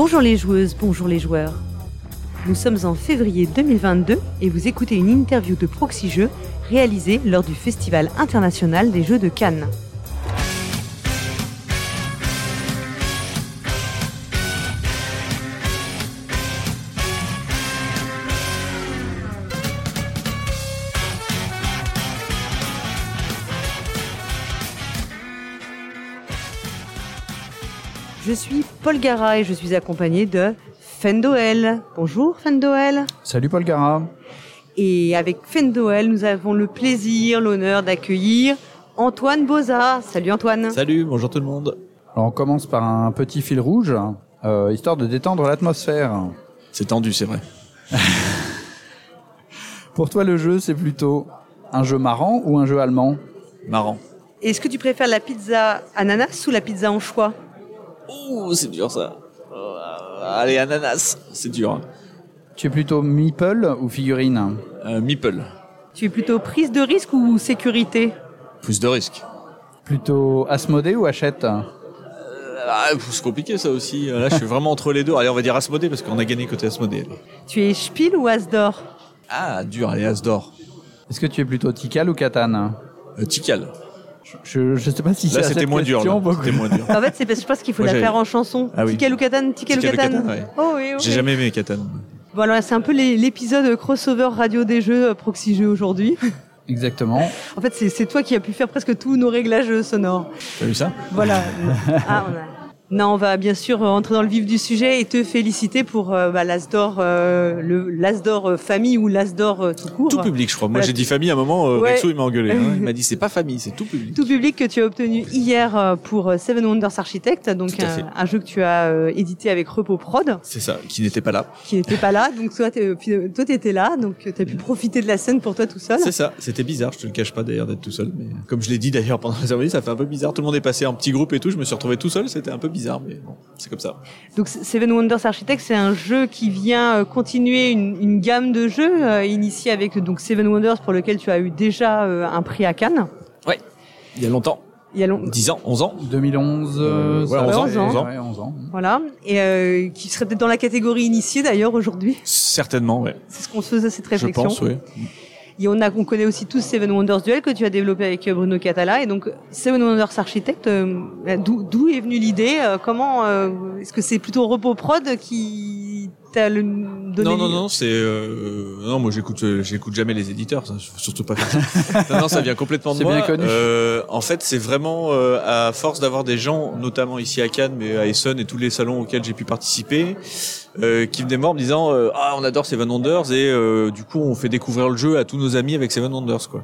Bonjour les joueuses, bonjour les joueurs. Nous sommes en février 2022 et vous écoutez une interview de Proxy Jeux réalisée lors du Festival international des Jeux de Cannes. Paul Gara et je suis accompagné de Fendoel. Bonjour Fendoel. Salut Paul Gara. Et avec Fendoel, nous avons le plaisir, l'honneur d'accueillir Antoine Boza. Salut Antoine. Salut, bonjour tout le monde. Alors on commence par un petit fil rouge, euh, histoire de détendre l'atmosphère. C'est tendu, c'est vrai. Pour toi, le jeu, c'est plutôt un jeu marrant ou un jeu allemand? Marrant. Est-ce que tu préfères la pizza ananas ou la pizza anchois Ouh, c'est dur ça. Euh, allez, ananas, c'est dur. hein. Tu es plutôt meeple ou figurine Euh, Meeple, Tu es plutôt prise de risque ou sécurité plus de risque. Plutôt Asmodée ou Hachette? Euh, ah, c'est compliqué ça aussi. Là, je suis vraiment entre les deux. Allez, on va dire Asmodée parce qu'on a gagné côté Asmodée. Tu es Spiel ou Asdor? Ah, dur, allez, Asdor. Est-ce que tu es plutôt Tikal ou Catan Euh, Tikal. Je ne sais pas si Là, c'est c'était cette moins dur. là. C'était moins dur. En fait, c'est parce que je pense qu'il faut Moi, la j'ai- faire en chanson. Ah oui. Catan. Catan, ouais. Oh oui, oui. J'ai jamais aimé Catan. Voilà, c'est un peu les- l'épisode crossover radio des jeux euh, Proxy Jeux aujourd'hui. Exactement. En fait, c'est c'est toi qui as pu faire presque tous nos réglages sonores. T'as vu ça? Voilà. Ah, on a- Non, on va bien sûr euh, entrer dans le vif du sujet et te féliciter pour euh, bah, l'Asdor, euh, le l'Asdor euh, famille ou l'Asdor euh, tout court. Tout public, je crois. Moi, Voilà, j'ai dit famille à un moment. euh, Ouais. Rexo, il m'a engueulé. hein. Il m'a dit c'est pas famille, c'est tout public. Tout public que tu as obtenu hier pour Seven Wonders Architect, donc un, jeu que tu as édité avec Repos Prod, C'est ça, qui n'était pas là. qui n'était pas là. Donc toi, toi, t'étais là, donc tu as pu profiter de la scène pour toi tout seul. C'est ça, c'était bizarre, je te le cache pas d'ailleurs d'être tout seul, mais comme je l'ai dit d'ailleurs pendant la cérémonie, ça fait un peu bizarre. Tout le monde est passé en petit groupe et tout, je me suis retrouvé tout seul, c'était un peu bizarre, mais bon, c'est comme ça. Donc Seven Wonders Architect, c'est un jeu qui vient euh, continuer une, une gamme de jeux euh, initiée avec donc Seven Wonders pour lequel tu as eu déjà euh, un prix à Cannes. Ouais, il y a longtemps, Il y a long- 10 ans, 11 ans. 2011, Euh, ouais, 11 ans, fait- 11 ans. ouais, 11 ans. Voilà, et euh, qui serait peut-être dans la catégorie initiée d'ailleurs aujourd'hui. Certainement, ouais. C'est ce qu'on se faisait cette Je réflexion. pense, oui. Et on, a, on connaît aussi tous Seven Wonders Duel que tu as développé avec euh, Bruno Catala. Et donc, Seven Wonders Architect, euh, d'où est venue l'idée euh, Comment Est-ce que c'est plutôt Repos Prod qui t'a le- donné Non, non, non, c'est euh, non, moi j'écoute, euh, j'écoute jamais les éditeurs, ça, surtout pas non, non, ça vient complètement de C'est moi. bien connu. Euh, en fait, c'est vraiment euh, à force d'avoir des gens, notamment ici à Cannes, mais à Essen et tous les salons auxquels j'ai pu participer, euh, qui venaient me voir en me disant euh, ah on adore Seven Wonders et euh, du coup on fait découvrir le jeu à tous nos amis avec Seven Wonders quoi.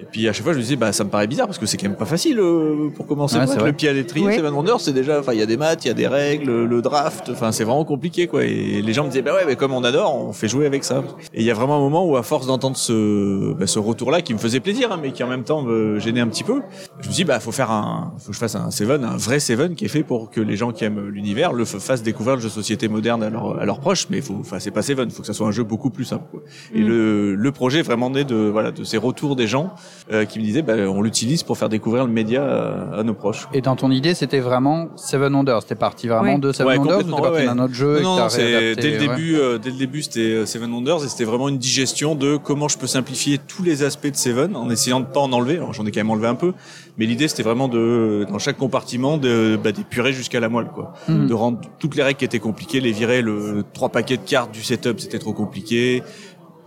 Et puis à chaque fois je me disais bah ça me paraît bizarre parce que c'est quand même pas facile euh, pour commencer c'est vrai. le pied à l'étrier. Seven Wonders c'est déjà enfin il y a des maths, il y a des règles, le draft, enfin c'est vraiment compliqué quoi. Et les gens me disaient bah ouais mais comme on adore on fait jouer avec ça. Et il y a vraiment un moment où à force d'entendre ce bah, ce retour là qui me faisait plaisir hein, mais qui en même temps me gênait un petit peu, je me dit bah faut faire un faut que je fasse un Seven, un vrai Seven qui est fait pour que les gens qui aiment l'univers le fassent découvrir le jeu de société moderne à, leurs- à leurs proches mais faut enfin c'est pas Seven, faut que ça soit un jeu beaucoup plus simple quoi. Et Mm. le, le projet est vraiment né de voilà de ces retours des gens euh, qui me disaient bah, on l'utilise pour faire découvrir le média à, à nos proches. Et dans ton idée, c'était vraiment Seven Wonders. C'était parti vraiment Oui. de Seven Ouais, Wonders ou t'es parti ouais, d'un autre jeu et non, que non, dès le ouais. début, euh, dès le début, c'était euh, Seven Wonders et c'était vraiment une digestion de comment je peux simplifier tous les aspects de Seven en essayant de pas en enlever. Alors j'en ai quand même enlevé un peu, mais l'idée c'était vraiment de dans chaque compartiment de bah, d'épurer jusqu'à la moelle, quoi, Mhm. de rendre toutes les règles qui étaient compliquées, les virer. Le trois paquets de cartes du setup c'était trop compliqué.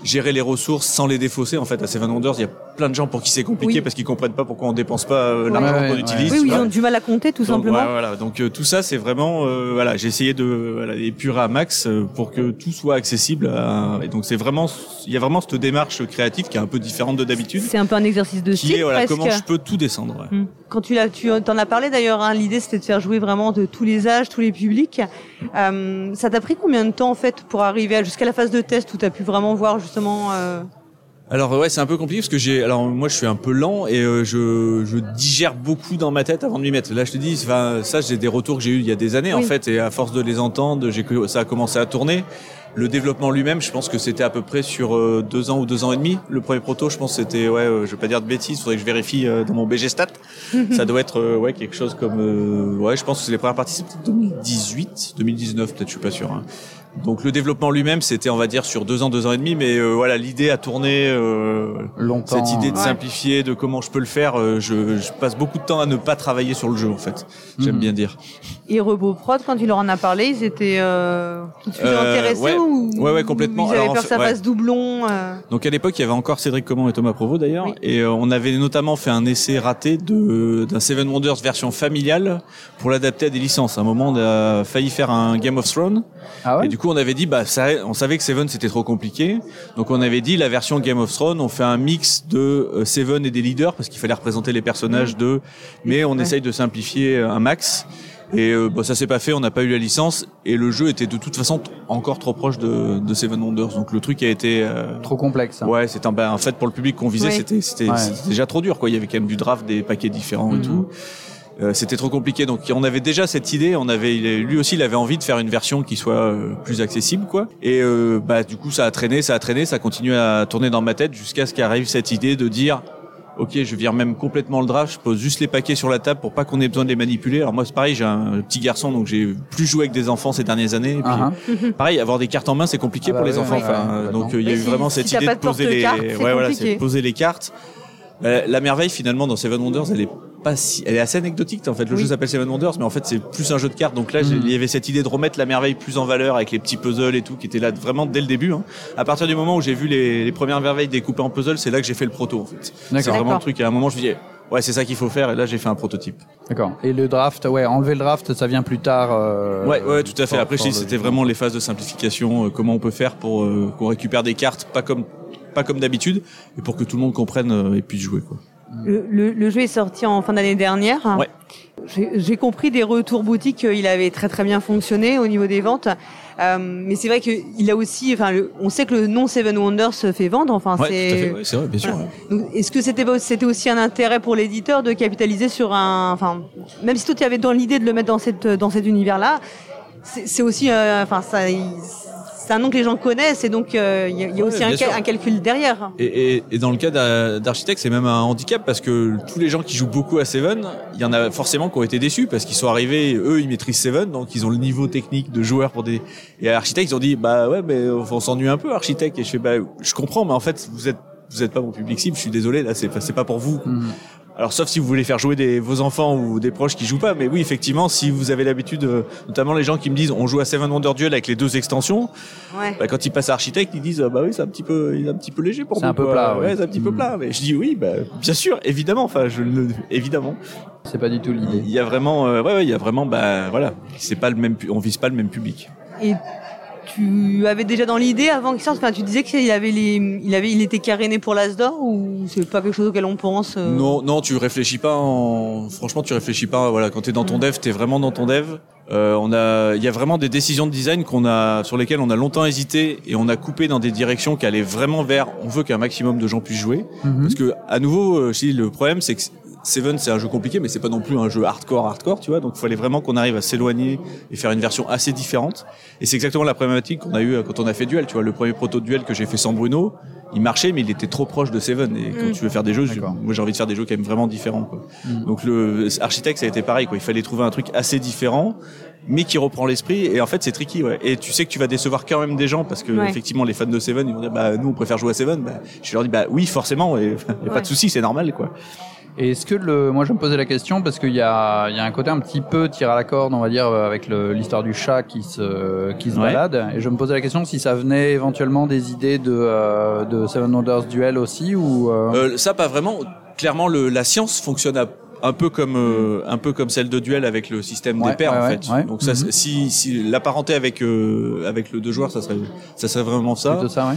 Gérer les ressources sans les défausser. En fait, à Seven Wonders, il y a plein de gens pour qui c'est compliqué Oui. parce qu'ils comprennent pas pourquoi on dépense pas euh, l'argent Ouais, qu'on ouais, utilise. Oui, oui, ils ont du mal à compter tout Donc, simplement. voilà. Donc euh, tout ça, c'est vraiment euh, voilà, j'ai essayé de voilà, épurer à max euh, pour que tout soit accessible. À... Et donc c'est vraiment, il y a vraiment cette démarche créative qui est un peu différente de d'habitude, C'est un peu un exercice de qui style est voilà presque. comment je peux tout descendre. ouais. Hmm. Quand tu l'as, tu en as parlé d'ailleurs. Hein, L'idée c'était de faire jouer vraiment de tous les âges, tous les publics. Euh, ça t'a pris combien de temps en fait pour arriver à- jusqu'à la phase de test où tu as pu vraiment voir justement euh, Alors ouais, c'est un peu compliqué parce que j'ai, alors moi je suis un peu lent et euh, je, je digère beaucoup dans ma tête avant de m'y mettre. Là je te dis, ça j'ai des retours que j'ai eu il y a des années en fait et à force de les entendre, j'ai ça a commencé à tourner. Le développement lui-même, je pense que c'était à peu près sur euh, deux ans ou deux ans et demi. Le premier proto, je pense que c'était, ouais, euh, je vais pas dire de bêtises, faudrait que je vérifie euh, dans mon BG Stat. ça doit être, ouais, quelque chose comme, euh, ouais, je pense que c'est les premières parties, c'est peut-être 2018, 2019, peut-être, je suis pas sûr. hein. Donc le développement lui-même, c'était, on va dire, sur deux ans, deux ans et demi, mais euh, voilà, l'idée a tourné. euh, Longtemps. cette idée de Ouais. simplifier, de comment je peux le faire, euh, je, je passe beaucoup de temps à ne pas travailler sur le jeu en fait. J'aime Mhm. bien dire. Et RoboProd, quand tu leur en as parlé, ils étaient euh, tout de suite Euh, intéressés ouais. ou Ouais, ouais, complètement. Ils avaient Alors, peur que ça fasse doublon. euh, Donc à l'époque, il y avait encore Cédric Comment et Thomas Provo d'ailleurs, Oui. et euh, on avait notamment fait un essai raté de d'un Seven Wonders version familiale pour l'adapter à des licences. À un moment, on a failli faire un Game of Thrones, Ah ouais et du coup, on avait dit, bah, ça, on savait que Seven c'était trop compliqué, donc on avait dit la version Game of Thrones, on fait un mix de euh, Seven et des leaders parce qu'il fallait représenter les personnages de, mais on Ouais. essaye de simplifier euh, un max. Et euh, bah, ça s'est pas fait, on n'a pas eu la licence, et le jeu était de toute façon encore trop proche de, de Seven Wonders. Donc le truc a été euh, Trop complexe. hein. Ouais, c'était un, ben, en fait pour le public qu'on visait, Oui. c'était Ouais. déjà trop dur quoi. Il y avait quand même du draft, des paquets différents et Mhm. tout. Euh, c'était trop compliqué. Donc on avait déjà cette idée. On avait il- lui aussi, il avait envie de faire une version qui soit euh, plus accessible quoi. Et euh, bah du coup ça a traîné, ça a traîné, ça a continué à tourner dans ma tête jusqu'à ce qu'arrive cette idée de dire. Ok, je vire même complètement le draft. Je pose juste les paquets sur la table pour pas qu'on ait besoin de les manipuler. Alors moi, c'est pareil, j'ai un petit garçon, donc j'ai plus joué avec des enfants ces dernières années. Et puis, Ah, hein. Pareil, avoir des cartes en main, c'est compliqué Ah bah pour les ouais, enfants. ouais, Enfin, ouais, donc euh, il y a eu si- vraiment cette idée de de poser les, c'est ouais, voilà, compliqué. c'est de poser les cartes. Euh, la merveille finalement dans Seven Wonders, elle est pas si, elle est assez anecdotique. En fait, le Oui. jeu s'appelle Seven Wonders, mais en fait c'est plus un jeu de cartes. Donc là, Mhm. il y avait cette idée de remettre la merveille plus en valeur avec les petits puzzles et tout, qui était là vraiment dès le début. Hein. À partir du moment où j'ai vu les, les premières merveilles découpées en puzzle, c'est là que j'ai fait le proto. En fait, c'est vraiment le D'accord. truc. À un moment, je me disais, ouais, c'est ça qu'il faut faire. Et là, j'ai fait un prototype. D'accord. Et le draft, ouais, enlever le draft, ça vient plus tard. euh, Ouais, ouais, tout à fait. Après, c'était vraiment les phases de simplification, euh, comment on peut faire pour euh, qu'on récupère des cartes, pas comme pas comme d'habitude, et pour que tout le monde comprenne euh, et puisse jouer. Quoi. Le, le- le jeu est sorti en fin d'année dernière. Ouais. J'ai compris des retours boutiques qu'il avait très très bien fonctionné au niveau des ventes. Euh, mais c'est vrai qu'il a aussi, enfin, le- on sait que le nom Seven Wonders se fait vendre. Enfin, Ouais, tout à c'est. fait. Ouais, c'est vrai, bien sûr. Voilà. Est-ce que c'était c'était aussi un intérêt pour l'éditeur de capitaliser sur un, enfin, même si toi tu avais dans l'idée de le mettre dans cette dans cet univers-là, c'est c'est aussi, euh, enfin, ça, il- c'est un nom que les gens connaissent et donc euh, il y a, il y a Ouais, aussi un, calcul derrière. Et, et, et dans le cas d'A- d'Architect, c'est même un handicap parce que tous les gens qui jouent beaucoup à Seven, il y en a forcément qui ont été déçus parce qu'ils sont arrivés, eux, ils maîtrisent Seven, donc ils ont le niveau technique de joueur pour des. Et à Architect, ils ont dit, bah ouais, mais on s'ennuie un peu, Architect. Et je fais, bah, je comprends, mais en fait, vous êtes, vous êtes pas mon public cible. Je suis désolé, là, c'est pas, c'est pas pour vous. Mhm. Alors sauf si vous voulez faire jouer des, vos enfants ou des proches qui jouent pas, mais oui effectivement si vous avez l'habitude, euh, notamment les gens qui me disent on joue à Seven Wonder Duel avec les deux extensions, Ouais. bah, quand ils passent à Architecte ils disent ah bah oui c'est un petit peu, il est un petit peu léger pour C'est nous. un peu quoi. plat, ouais. ouais, c'est un petit peu Mm. plat. Mais je dis oui bah bien sûr évidemment, enfin je le évidemment. C'est pas du tout l'idée. Il y a vraiment, euh, ouais, ouais il y a vraiment bah voilà c'est pas le même, on vise pas le même public. Et tu avais déjà dans l'idée avant qu'il sorte, enfin, tu disais qu'il avait les, il avait, il était caréné pour l'Asdor ou c'est pas quelque chose auquel on pense euh, Non, non, tu réfléchis pas en. Franchement, tu réfléchis pas. Voilà, quand t'es dans ton dev, t'es vraiment dans ton dev. Euh, on a, il y a vraiment des décisions de design qu'on a, sur lesquelles on a longtemps hésité et on a coupé dans des directions qui allaient vraiment vers. On veut qu'un maximum de gens puissent jouer. Mhm. Parce que à nouveau, euh, je dis, le problème, c'est que Seven, c'est un jeu compliqué, mais c'est pas non plus un jeu hardcore, hardcore, tu vois. Donc, il fallait vraiment qu'on arrive à s'éloigner et faire une version assez différente. Et c'est exactement la problématique qu'on a eu quand on a fait Duel. Tu vois, le premier proto de Duel que j'ai fait sans Bruno, il marchait, mais il était trop proche de Seven. Et quand Mm. tu veux faire des jeux, je- moi j'ai envie de faire des jeux quand même vraiment différents. Quoi. Mm. Donc le Architect, ça a été pareil. Quoi. Il fallait trouver un truc assez différent, mais qui reprend l'esprit. Et en fait, c'est tricky. Ouais. Et tu sais que tu vas décevoir quand même des gens parce que Ouais. effectivement, les fans de Seven, ils vont dire, bah nous, on préfère jouer à Seven. Bah, je leur dis, bah oui, forcément. Il y a pas de souci, c'est normal, quoi. Et est-ce que le, moi je me posais la question parce qu'il y a, il y a un côté un petit peu tir à la corde, on va dire, euh, avec le- l'histoire du chat qui se, qui se Ouais. balade. Et je me posais la question si ça venait éventuellement des idées de, euh, de Seven Wonders Duel aussi ou. euh, Euh, ça, pas vraiment. Clairement, le, la science fonctionne à- un peu comme euh, un peu comme celle de duel avec le système Ouais, des paires ouais, en fait. ouais. Donc ça, Mhm. si, si l'apparenter avec euh, avec le deux joueurs, ça serait ça serait vraiment ça. ça, ouais.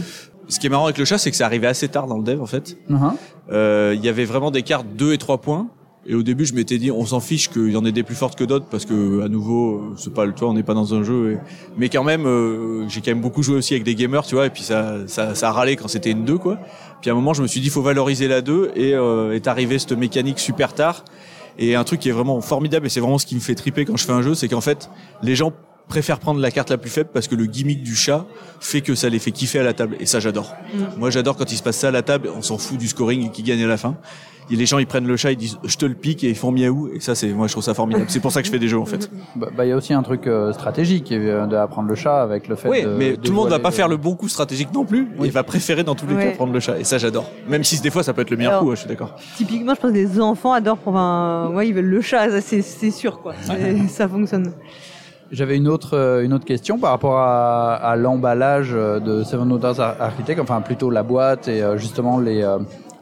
Ce qui est marrant avec le chat, c'est que ça arrivait assez tard dans le dev en fait. Mhm. Euh, Il y avait vraiment des cartes 2 et 3 points. Et au début, je m'étais dit, on s'en fiche qu'il y en ait des plus fortes que d'autres parce que, à nouveau, euh, c'est pas le toi, on n'est pas dans un jeu. et- Mais quand même, euh, j'ai quand même beaucoup joué aussi avec des gamers, tu vois. Et puis ça, ça, ça a râlé quand c'était une 2, quoi. Puis à un moment, je me suis dit, faut valoriser la 2 et euh, est arrivé cette mécanique super tard. Et un truc qui est vraiment formidable et c'est vraiment ce qui me fait triper quand je fais un jeu, c'est qu'en fait, les gens préfèrent prendre la carte la plus faible parce que le gimmick du chat fait que ça les fait kiffer à la table. Et ça, j'adore. Moi, j'adore quand il se passe ça à la table, on s'en fout du scoring et qui gagne à la fin. Et les gens, ils prennent le chat, ils disent je te le pique et ils font miaou. Et ça, c'est moi, je trouve ça formidable. C'est pour ça que je fais des jeux en fait. Bah, bah, il y a aussi un truc euh, stratégique euh, d'apprendre le chat avec le fait Oui, de. mais tout le monde va pas faire le bon coup stratégique non plus. Oui. Il va préférer dans tous les Ouais. cas prendre le chat. Et ça, j'adore. Même si des fois, ça peut être le meilleur Alors- coup. je suis d'accord. Typiquement, je pense que les enfants adorent pour un. Ouais, ils veulent le chat, c'est sûr, quoi. Ça fonctionne. J'avais une autre, euh, une autre question par rapport à, l'emballage euh, de Seven Wonders Ar- Architect, enfin plutôt la boîte et euh, justement les,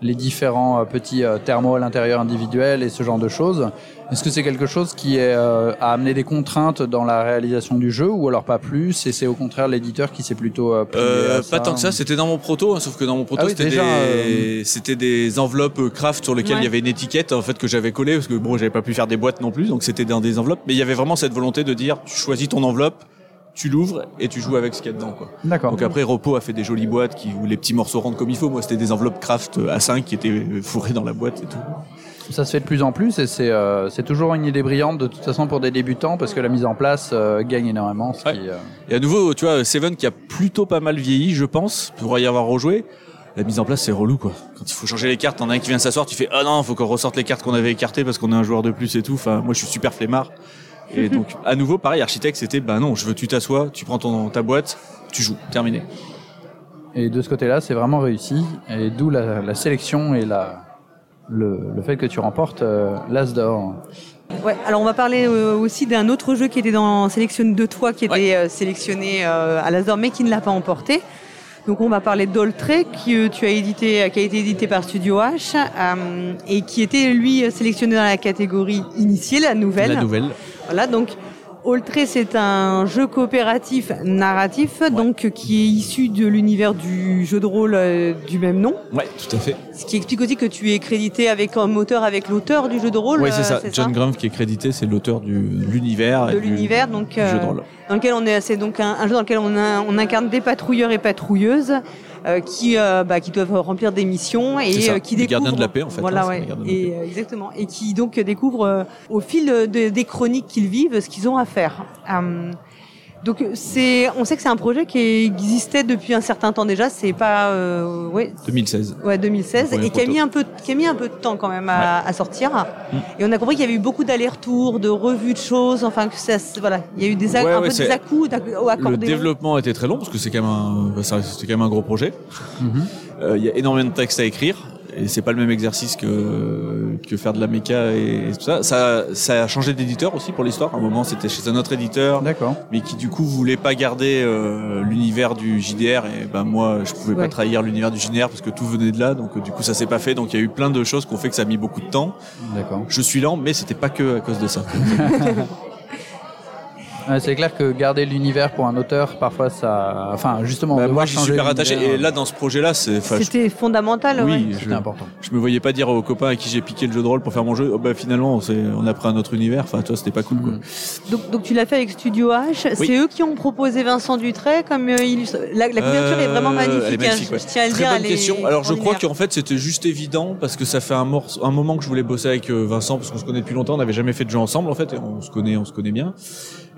les différents euh, petits euh, thermos à l'intérieur individuels et ce genre de choses. Est-ce que c'est quelque chose qui est, euh, a amené des contraintes dans la réalisation du jeu ou alors pas plus et c'est au contraire l'éditeur qui s'est plutôt euh, Euh, à pas tant que ça, c'était dans mon proto, hein, sauf que dans mon proto Ah oui, c'était déjà, des, c'était des enveloppes euh, craft sur lesquelles Ouais. il y avait une étiquette en fait que j'avais collée parce que bon j'avais pas pu faire des boîtes non plus, donc c'était dans des enveloppes. Mais il y avait vraiment cette volonté de dire tu choisis ton enveloppe, tu l'ouvres et tu joues avec ce qu'il y a dedans. D'accord. Donc après Repo a fait des jolies boîtes qui où les petits morceaux rentrent comme il faut. Moi c'était des enveloppes craft euh, A5 qui étaient euh, fourrées dans la boîte et tout. Ça se fait de plus en plus et c'est euh, c'est toujours une idée brillante de toute façon pour des débutants parce que la mise en place euh, gagne énormément. Ce Ouais. qui, euh, Et à nouveau, tu vois, Seven qui a plutôt pas mal vieilli, je pense, pour y avoir rejoué. La mise en place, c'est relou, quoi. Quand il faut changer les cartes, t'en as un qui vient s'asseoir, tu fais, ah non, faut qu'on ressorte les cartes qu'on avait écartées parce qu'on a un joueur de plus et tout. Enfin, moi, je suis super flemmard. Et donc, à nouveau, pareil, architecte, c'était, bah non, je veux, tu t'assois, tu prends ton, ta boîte, tu joues, terminé. Et de ce côté-là, c'est vraiment réussi. Et d'où la, la sélection et la, le, le fait que tu remportes euh, l'As d'or. Ouais, alors on va parler euh, aussi d'un autre jeu qui était dans Sélection de toi, qui était euh, sélectionné euh, à l'Asdor, mais qui ne l'a pas emporté. Donc on va parler d'Oltré, qui euh, tu as édité, qui a été édité par Studio H, euh, et qui était lui sélectionné dans la catégorie initiée, la nouvelle. La nouvelle. Voilà, donc Oltré, c'est un jeu coopératif narratif, donc qui est issu de l'univers du jeu de rôle euh, du même nom. Ouais, tout à fait. Ce qui explique aussi que tu es crédité avec comme auteur avec l'auteur du jeu de rôle. Ouais, c'est euh, ça. John Grumpf qui est crédité, c'est l'auteur de l'univers. de l'univers, donc du jeu de euh, rôle. dans lequel on est, c'est donc un, un jeu dans lequel on, a- on incarne des patrouilleurs et patrouilleuses qui, euh, bah, qui doivent remplir des missions et ça, euh, qui les découvrent. gardiens de la paix, en fait, Voilà, hein, ouais. Et euh, exactement, et qui donc découvrent euh, au fil de- des chroniques qu'ils vivent ce qu'ils ont à faire. Euh, donc c'est, on sait que c'est un projet qui existait depuis un certain temps déjà. C'est pas, euh, ouais, 2016. Ouais, 2016 Le premier et qui a mis un peu qui a mis un peu de temps quand même à, à sortir. Et on a compris qu'il y avait eu beaucoup d'allers-retours, de revues de choses, enfin que ça voilà, il y a eu des, Ouais, un ouais, peu des à-coups Le développement était très long parce que c'est quand même un, bah, ça- c'était quand même un gros projet. Euh, Il y a énormément de textes à écrire et c'est pas le même exercice que que faire de la méca et, et tout ça. Ça, ça a changé d'éditeur aussi pour l'histoire. À un moment, c'était chez un autre éditeur, D'accord. mais qui du coup voulait pas garder euh, l'univers du JDR et ben moi, je pouvais Ouais. pas trahir l'univers du JDR parce que tout venait de là. Donc du coup, ça s'est pas fait. Donc il y a eu plein de choses qui ont fait que ça a mis beaucoup de temps. D'accord. Je suis lent, mais c'était pas que à cause de ça. Ouais, c'est clair que garder l'univers pour un auteur, parfois ça. Enfin, justement, Bah, moi, j'y suis super attaché. Et là, dans ce projet-là, c'est. enfin, je- C'était fondamental. Oui, ouais. je- c'était important. Je me voyais pas dire aux copains à qui j'ai piqué le jeu de rôle pour faire mon jeu, oh, bah finalement on a pris un autre univers, enfin toi c'était pas cool quoi. Donc, donc tu l'as fait avec Studio H. Oui. C'est eux qui ont proposé Vincent Dutray comme euh, illustre. La, la couverture est vraiment Euh, magnifique. elle est magnifique, hein, ouais. je, je tiens à le Très dire. bonne elle est question. Alors je crois qu'en fait c'était juste évident parce que ça fait un, morceau, un moment que je voulais bosser avec euh, Vincent parce qu'on se connaît depuis longtemps, on n'avait jamais fait de jeu ensemble en fait, et on se connaît, on se connaît bien.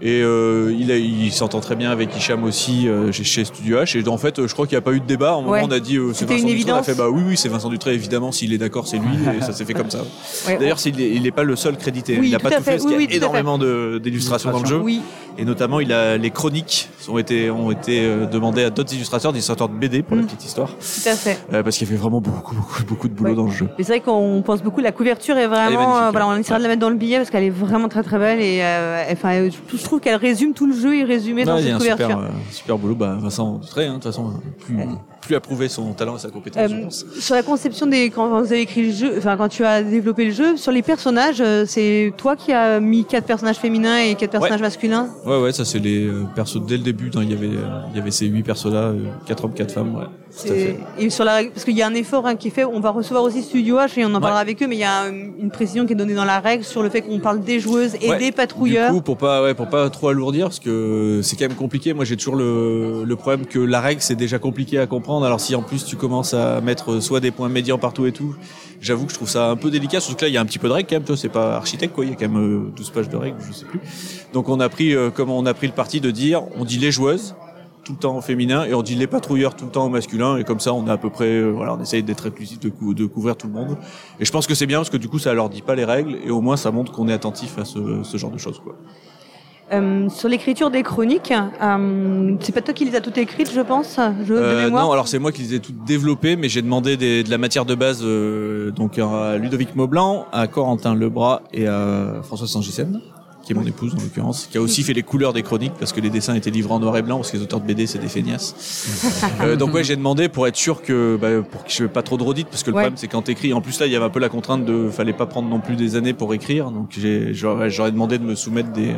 Et euh, il, il s'entend très bien avec Hicham aussi euh, chez, chez Studio H. Et en fait, euh, je crois qu'il n'y a pas eu de débat. À un moment, Ouais. on a dit euh, c'est Vincent Dutré. On a fait bah oui, oui, c'est Vincent Dutré. Évidemment, s'il est d'accord, c'est lui. Et ça s'est fait comme ça. Ouais, D'ailleurs, il est- il n'est pas le seul crédité. Oui, il n'a pas tout fait. fait. parce Oui, qu'il y a énormément d'illustrations dans le jeu. Et notamment, il a les chroniques ont été ont été demandées à d'autres illustrateurs, des illustrateurs de BD pour la Mm. petite histoire, tout à fait. Parce qu'il y avait vraiment beaucoup beaucoup beaucoup de boulot Ouais. dans le jeu. Mais c'est vrai qu'on pense beaucoup. La couverture est vraiment. Est voilà, ouais. on essaiera de la mettre dans le billet parce qu'elle est vraiment très très belle et enfin, je trouve qu'elle résume tout le jeu et résumé dans Ouais, il cette a un couverture. super euh, super boulot. Bah, Vincent Dutré, hein, de toute façon, plus, plus à prouver son talent et sa compétence. je Euh, pense. sur la conception des quand vous avez écrit le jeu, enfin quand tu as développé le jeu, sur les personnages, euh, c'est toi qui as mis quatre personnages féminins et quatre personnages masculins? Ouais, ouais, ça c'est les euh, persos dès le début. hein, il y avait il y avait ces huit persos là, quatre hommes, quatre femmes. Ouais. Et sur la parce qu'il y a un effort hein, qui est fait, on va recevoir aussi Studio H et on en parlera avec eux, mais il y a une, précision qui est donnée dans la règle sur le fait qu'on parle des joueuses et Ouais. des patrouilleurs. Du coup, pour pas, ouais, pour pas trop alourdir, parce que c'est quand même compliqué. Moi, j'ai toujours le, le problème que la règle, c'est déjà compliqué à comprendre. Alors, si en plus tu commences à mettre soit des points médians partout et tout, j'avoue que je trouve ça un peu délicat. Surtout que là, il y a un petit peu de règles quand même. Tu vois, c'est pas architecte, quoi. Il y a quand même euh, 12 pages de règles, je sais plus. Donc, on a pris, euh, on a pris le parti de dire, on dit les joueuses tout le temps au féminin et on dit les patrouilleurs tout le temps au masculin et comme ça on a à peu près euh, voilà on essaye d'être inclusif de, cou- de couvrir tout le monde et je pense que c'est bien parce que du coup ça leur dit pas les règles et au moins ça montre qu'on est attentif à ce, ce genre de choses quoi. Euh, sur l'écriture des chroniques, euh, c'est pas toi qui les as toutes écrites, je pense, je, de Euh, mémoire. non, alors c'est moi qui les ai toutes développées, mais j'ai demandé des- de la matière de base euh, donc à Ludovic Maublanc, à Corentin Lebras et à François Sangissen, qui est mon épouse en l'occurrence, qui a aussi fait les couleurs des chroniques parce que les dessins étaient livrés en noir et blanc parce que les auteurs de BD c'est des feignasses. Euh, donc ouais, j'ai demandé pour être sûr que bah, pour que je fais pas trop de redites parce que le Ouais. problème c'est quand t'écris. En plus là, il y avait un peu la contrainte de fallait pas prendre non plus des années pour écrire, donc j'aurais demandé de me soumettre des euh,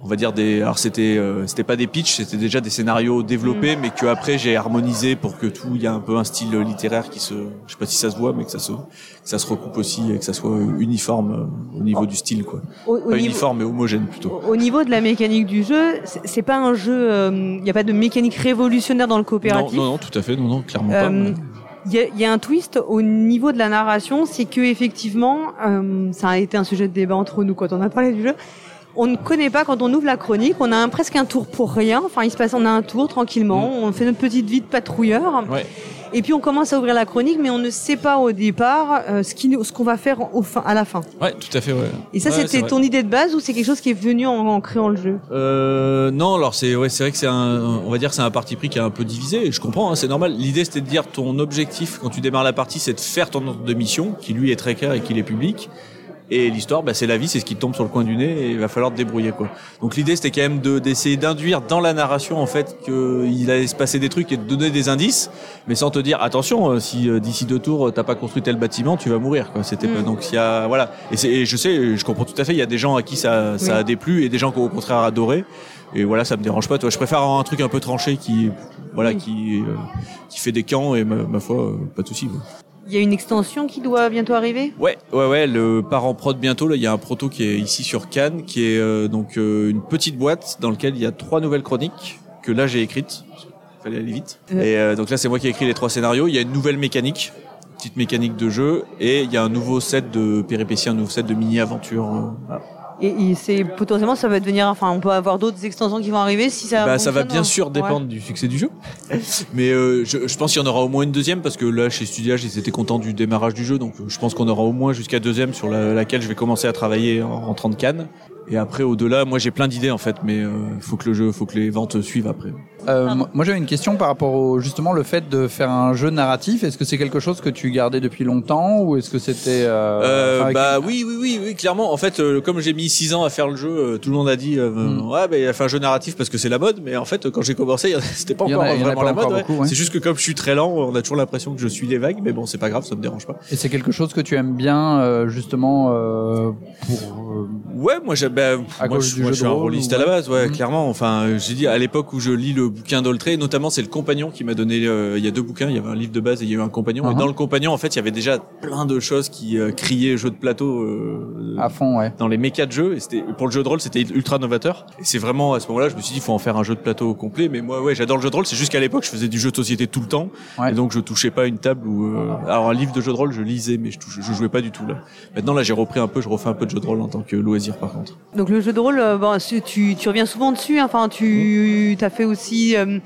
on va dire des alors c'était euh, c'était pas des pitchs c'était déjà des scénarios développés mais que après j'ai harmonisé pour que tout il y a un peu un style littéraire qui se je sais pas si ça se voit mais que ça se que ça se recoupe aussi et que ça soit uniforme euh, au niveau du style quoi Au, au pas niveau, uniforme mais homogène plutôt au niveau de la mécanique du jeu, c'est pas un jeu, il n'y a pas de mécanique révolutionnaire dans le non, coopératif? non non tout à fait non non clairement pas Euh, mais- Il y, a- il y a un twist au niveau de la narration, c'est que effectivement, euh, ça a été un sujet de débat entre nous quand on a parlé du jeu. On ne connaît pas quand on ouvre la chronique, on a un, presque un tour pour rien. Enfin, il se passe, on a un tour tranquillement, on fait notre petite vie de patrouilleur, Mm. ouais et puis on commence à ouvrir la chronique, mais on ne sait pas au départ euh, ce qui, qu'on va faire au fin, à la fin. ouais tout à fait ouais Et ça, Ouais, c'était ton idée de base ou c'est quelque chose qui est venu en, en créant le jeu? Euh, non, alors c'est ouais, c'est vrai que c'est un, on va dire c'est un parti pris qui est un peu divisé. Et je comprends, hein, c'est normal. L'idée c'était de dire ton objectif quand tu démarres la partie, c'est de faire ton ordre de mission, qui lui est très clair et qu'il est public. Et l'histoire, bah, c'est la vie, c'est ce qui tombe sur le coin du nez et il va falloir te débrouiller quoi. Donc l'idée c'était quand même de d'essayer d'induire dans la narration en fait qu'il allait se passer des trucs et de donner des indices, mais sans te dire attention euh, si euh, d'ici deux tours t'as pas construit tel bâtiment, tu vas mourir quoi. C'était pas Mm. donc il y a voilà. Et, c'est- et je sais, je comprends tout à fait. Il y a des gens à qui ça a déplu et des gens qui au contraire adoré. Et voilà, ça me dérange pas. Toi, je préfère un truc un peu tranché qui, voilà, Oui. qui, euh, qui fait des camps et ma, ma foi, euh, pas de souci. Il y a une extension qui doit bientôt arriver? Ouais, ouais, ouais. Le part en prod bientôt. Là, il y a un proto qui est ici sur Cannes, qui est euh, donc euh, une petite boîte dans laquelle il y a trois nouvelles chroniques que là j'ai écrites. Fallait aller vite. Ouais. Et euh, donc là, c'est moi qui ai écrit les trois scénarios. Il y a une nouvelle mécanique, petite mécanique de jeu, et il y a un nouveau set de péripéties, un nouveau set de mini aventures. Et, et c'est potentiellement ça va devenir, enfin, on peut avoir d'autres extensions qui vont arriver si ça. Bah, ça va bien sûr Ouais. dépendre du succès du jeu. Mais euh, je, je pense qu'il y en aura au moins une deuxième parce que là, chez Studiage, ils étaient contents du démarrage du jeu. Donc je pense qu'on aura au moins jusqu'à deuxième sur la- laquelle je vais commencer à travailler en rentrant de Cannes. Et après, au-delà, moi j'ai plein d'idées en fait, mais il faut que le jeu, faut que les ventes suivent après. Euh, moi j'avais une question par rapport au justement le fait de faire un jeu narratif. Est-ce que c'est quelque chose que tu gardais depuis longtemps ou est-ce que c'était euh, Euh, enfin, bah oui, oui, oui, oui, clairement. En fait, euh, comme j'ai mis six ans à faire le jeu, euh, tout le monde a dit euh, Mm. ouais, bah, il a fait un jeu narratif parce que c'est la mode. Mais en fait, quand j'ai commencé, c'était pas encore a- vraiment pas la mode. ouais. beaucoup, ouais. C'est juste que comme je suis très lent, on a toujours l'impression que je suis les vagues. Mais bon, c'est pas grave, ça me dérange pas. Et c'est quelque chose que tu aimes bien euh, justement euh, pour euh, Ouais, moi, j'ai, ben, moi, je, moi, suis un rôliste ou- à la base, ouais, Mhm. clairement. Enfin, euh, j'ai dit à l'époque où je lis le bouquin d'Oltré, notamment c'est le compagnon qui m'a donné. euh, il y a deux bouquins, il y avait un livre de base et il y a eu un compagnon. Et Mhm. dans le compagnon, en fait, il y avait déjà plein de choses qui euh, criaient jeu de plateau. euh, à fond, ouais. dans les mécas de jeu et c'était pour le jeu de rôle c'était ultra novateur et c'est vraiment à ce moment-là je me suis dit il faut en faire un jeu de plateau complet mais moi ouais j'adore le jeu de rôle c'est juste qu'à l'époque je faisais du jeu de société tout le temps Ouais. et donc je touchais pas une table ou euh, alors un livre de jeu de rôle je lisais mais je, touche, je jouais pas du tout là maintenant là j'ai repris un peu je refais un peu de jeu de rôle en tant que loisir par contre Donc le jeu de rôle, euh, bon, tu, tu reviens souvent dessus. hein. Enfin, tu as fait aussi. euh,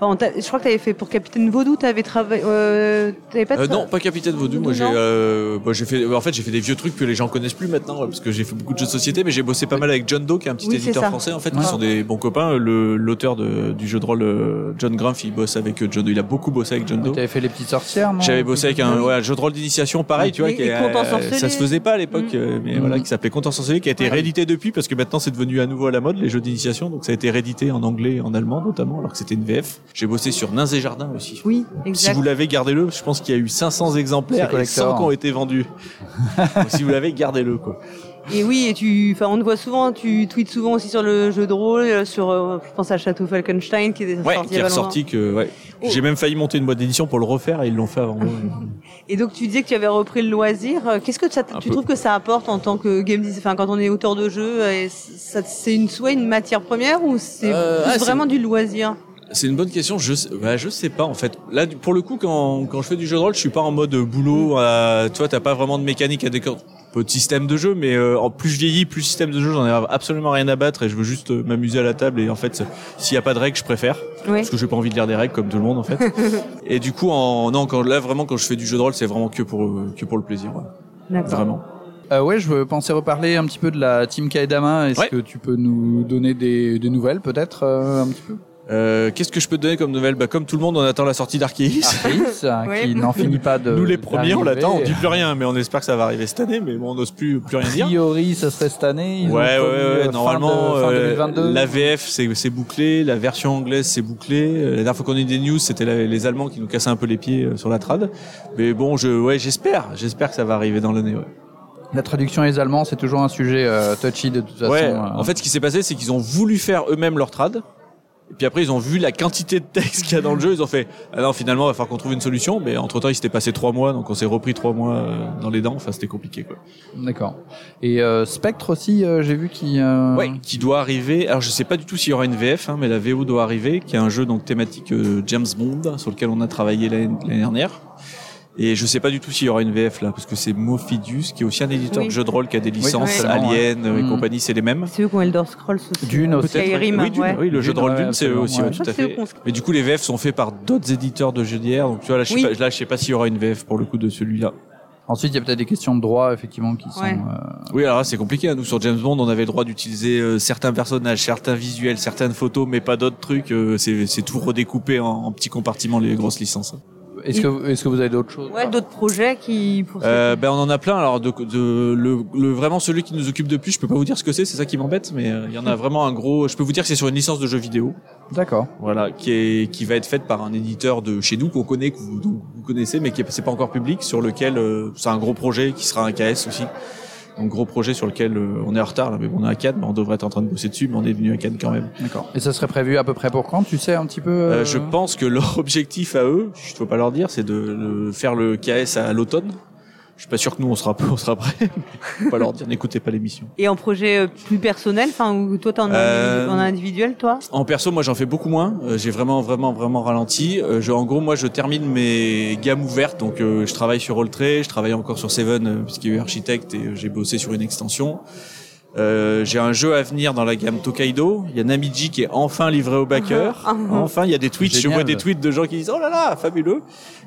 enfin, je crois que tu avais fait pour Capitaine Vaudou. Tu avais travaillé. Euh, Euh, non, pas Capitaine Vaudou. Moi, j'ai, euh, bah, j'ai fait. En fait, j'ai fait des vieux trucs que les gens connaissent plus maintenant, parce que j'ai fait beaucoup de jeux de société, mais j'ai bossé pas mal avec John Doe, qui est un petit Oui, éditeur ça. français, en fait, Ouais. qui sont des bons copains. Le, l'auteur de, du jeu de rôle, John Grumpf, il bosse avec John Doe. Il a beaucoup bossé avec John Doe. Tu avais fait les petites sorcières, non J'avais bossé avec un, Oui. ouais, un jeu de rôle d'initiation pareil, tu vois, Et- qui et euh, ça se faisait pas à l'époque, Mm. mais Mm. voilà, qui s'appelait Contes qui a été Ouais. réédité depuis, parce que maintenant c'est devenu à nouveau à la mode les jeux d'initiation, donc ça a été réédité en anglais et en allemand notamment, alors que c'était une VF. J'ai bossé sur Nains et Jardins aussi. Oui, Si exact. vous l'avez, gardez-le. Je pense qu'il y a eu 500 exemplaires et 100 collector. qui ont été vendus. Donc, si vous l'avez, gardez-le, quoi. Et oui, et tu, enfin, on te voit souvent, tu tweets souvent aussi sur le jeu de rôle, euh, sur, euh, je pense à Château Falkenstein qui est Ouais, sorti qui est ressorti que, ouais. Oh. J'ai même failli monter une boîte d'édition pour le refaire et ils l'ont fait avant moi. Et donc tu disais que tu avais repris le loisir. Euh, Qu'est-ce que ça, tu peu. trouves que ça apporte en tant que game designer, enfin quand on est auteur de jeu, c'est une soit une matière première ou c'est Euh, ah, vraiment du loisir? C'est une bonne question. Je, sais- bah, je sais pas en fait. Là, pour le coup, quand, quand je fais du jeu de rôle, je suis pas en mode boulot. Euh, tu vois, t'as pas vraiment de mécanique à décor. Peu de système de jeu, mais euh, en plus je vieillis, plus système de jeu, j'en ai absolument rien à battre et je veux juste euh, m'amuser à la table. Et en fait, s'il y a pas de règles, je préfère Oui. parce que j'ai pas envie de lire des règles comme tout le monde en fait. et du coup, en, non, quand là vraiment quand je fais du jeu de rôle, c'est vraiment que pour euh, que pour le plaisir, ouais. D'accord. vraiment. Euh, ouais, je pensais reparler un petit peu de la team Kaedama. Est-ce Ouais. que tu peux nous donner des, des nouvelles, peut-être, euh, un petit peu? Euh, Qu'est-ce que je peux te donner comme nouvelle Bah comme tout le monde, on attend la sortie. Arceus, hein, Ouais. qui n'en finit pas de. Nous les premiers, on l'attend, on dit plus rien, mais on espère que ça va arriver cette année, mais bon, on n'ose plus plus rien A dire. priori, ça serait cette année. Ils ont Ouais, ouais, ouais, euh, Normalement, de- euh, 2022. la VF c'est bouclé, la version anglaise c'est bouclé. La dernière fois qu'on a eu des news, c'était les Allemands qui nous cassaient un peu les pieds sur la trad. Mais bon, je, ouais, j'espère, j'espère que ça va arriver dans l'année. Ouais. La traduction et les Allemands, c'est toujours un sujet euh, touchy de toute façon. ouais. euh. En fait, ce qui s'est passé, c'est qu'ils ont voulu faire eux-mêmes leur trad. Et puis après, ils ont vu la quantité de texte qu'il y a dans le jeu. Ils ont fait, ah non, finalement, il va falloir qu'on trouve une solution. Mais entre temps, il s'était passé trois mois, donc on s'est repris trois mois euh, dans les dents. Enfin, c'était compliqué, quoi. D'accord. Et euh, Spectre aussi, euh, j'ai vu qui. euh, Ouais, qui doit arriver. Alors je sais pas du tout s'il y aura une VF, hein, mais la VO doit arriver, qui est un jeu donc thématique euh, James Bond sur lequel on a travaillé l'année dernière. Et je sais pas du tout s'il y aura une VF là, parce que c'est Mofidius, qui est aussi un éditeur Oui. de jeux de rôle qui a des licences ouais. Alien euh, et Mm. compagnie, c'est les mêmes. C'est eux qui ont Elder Scrolls aussi. Dune aussi. Skyrim, oui, Dune, ouais. oui, le jeu de rôle Dune, c'est eux aussi, ouais. tout à fait. Mais du coup, les VF sont faits par d'autres éditeurs de jeux d'hier, donc tu vois là, je sais Oui. pas, là, je sais pas s'il y aura une VF pour le coup de celui-là. Ensuite, il y a peut-être des questions de droit, effectivement, qui sont. Ouais. euh, Oui, alors là, c'est compliqué. hein. Nous, sur James Bond, on avait le droit d'utiliser euh, certains personnages, certains visuels, certaines photos, mais pas d'autres trucs. Euh, c'est c'est tout redécoupé en, en petits compartiments, les grosses licences. Est-ce que, est-ce que vous avez d'autres choses? Ouais, d'autres projets qui pour Euh, ben, on en a plein. Alors, de, de, le, le- vraiment celui qui nous occupe de plus, je peux pas vous dire ce que c'est, c'est ça qui m'embête, mais euh, il y en a vraiment un gros. Je peux vous dire que c'est sur une licence de jeu vidéo, D'accord. voilà, qui est qui va être faite par un éditeur de chez nous qu'on connaît, que vous, vous connaissez, mais qui est c'est pas encore public, sur lequel euh, c'est un gros projet qui sera un KS aussi. Donc gros projet sur lequel euh, on est en retard là, mais bon, on est à Cannes, mais on devrait être en train de bosser dessus, mais on est venu à Cannes quand même. D'accord. Et ça serait prévu à peu près pour quand Tu sais un petit peu Euh, euh, je pense que leur objectif à eux, je ne faut pas leur dire, c'est de, de faire le KS à l'automne. Je suis pas sûr que nous on sera on sera prêt. pas leur dire, n'écoutez pas l'émission. Et en projet euh, plus personnel, enfin où toi t'en as Euh, en individuel, toi? En perso, moi j'en fais beaucoup moins. Euh, j'ai vraiment vraiment vraiment ralenti. Euh, je, en gros, moi je termine mes gammes ouvertes. Donc je travaille sur Alltray, je travaille encore sur Seven puisqu'il y a eu Architect et j'ai bossé sur une extension. Euh, j'ai un jeu à venir dans la gamme Tokaido. Il y a Namiji qui est enfin livré au backer. Ah. Enfin, il y a des tweets. Je Génial. vois des tweets de gens qui disent oh là là, fabuleux,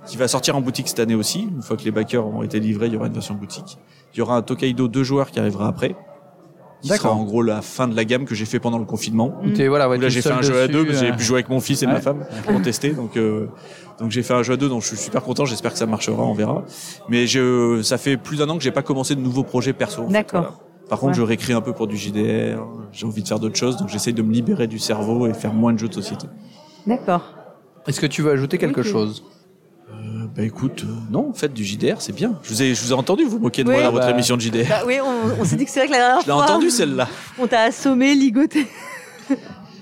qui va sortir en boutique cette année aussi. Une fois que les backers auront été livrés, il y aura une version boutique. Il y aura un Tokaido deux joueurs qui arrivera après. D'accord. en gros la fin de la gamme que j'ai fait pendant le confinement. T'es- voilà, ouais, là j'ai fait un jeu à deux parce que euh, j'ai pu jouer avec mon fils et Ouais. ma femme pour tester donc euh, donc j'ai fait un jeu à deux donc je suis super content j'espère que ça marchera on verra mais je ça fait plus d'un an que j'ai pas commencé de nouveaux projets perso en fait, D'accord. voilà. Par contre Ouais. je réécris un peu pour du JDR j'ai envie de faire d'autres choses donc j'essaye de me libérer du cerveau et faire moins de jeux de société D'accord. Est-ce que tu veux ajouter quelque chose? Euh, bah écoute euh, non en fait du JDR c'est bien je vous ai je vous ai entendu vous moquer de Oui. moi dans votre Bah. émission de JDR Bah oui, on, on s'est dit que c'est vrai que la dernière je l'ai fois, entendu celle-là on t'a assommé, ligoté.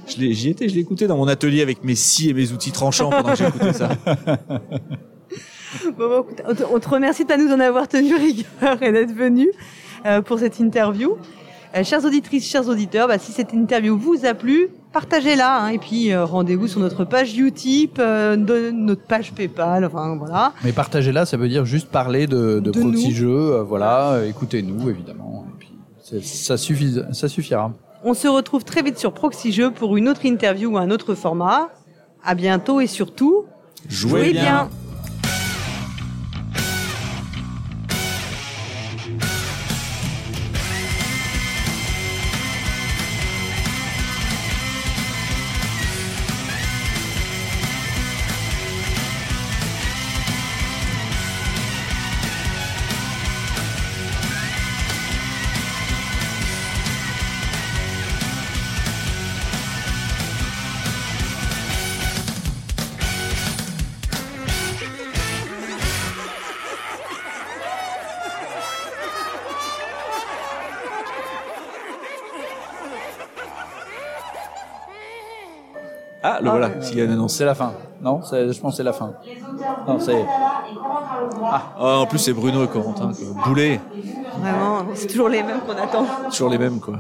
je l'ai j'y étais je l'ai écouté dans mon atelier avec mes scies et mes outils tranchants pendant que j'écoutais ça Bon, bon, écoute, on, te, on te remercie de nous en avoir tenu rigueur et d'être venu pour cette interview. Euh, chères auditrices, chers auditeurs, bah, si cette interview vous a plu, partagez-la hein, et puis euh, rendez-vous sur notre page Utip, euh, de- notre page PayPal, enfin voilà. Mais partagez-la, ça veut dire juste parler de, de, De proxy jeux, euh, voilà, euh, écoutez-nous évidemment, et puis ça, suffit, ça suffira. On se retrouve très vite sur Proxy Jeux pour une autre interview ou un autre format. À bientôt et surtout, jouez bien. Le Ah, voilà, y a une annonce. C'est la fin. Non, c'est- je pense que c'est la fin. Non, c'est. Ah, en plus, c'est Bruno et Corentin. quoi. Boulet, Vraiment, c'est toujours les mêmes qu'on attend. toujours les mêmes, quoi.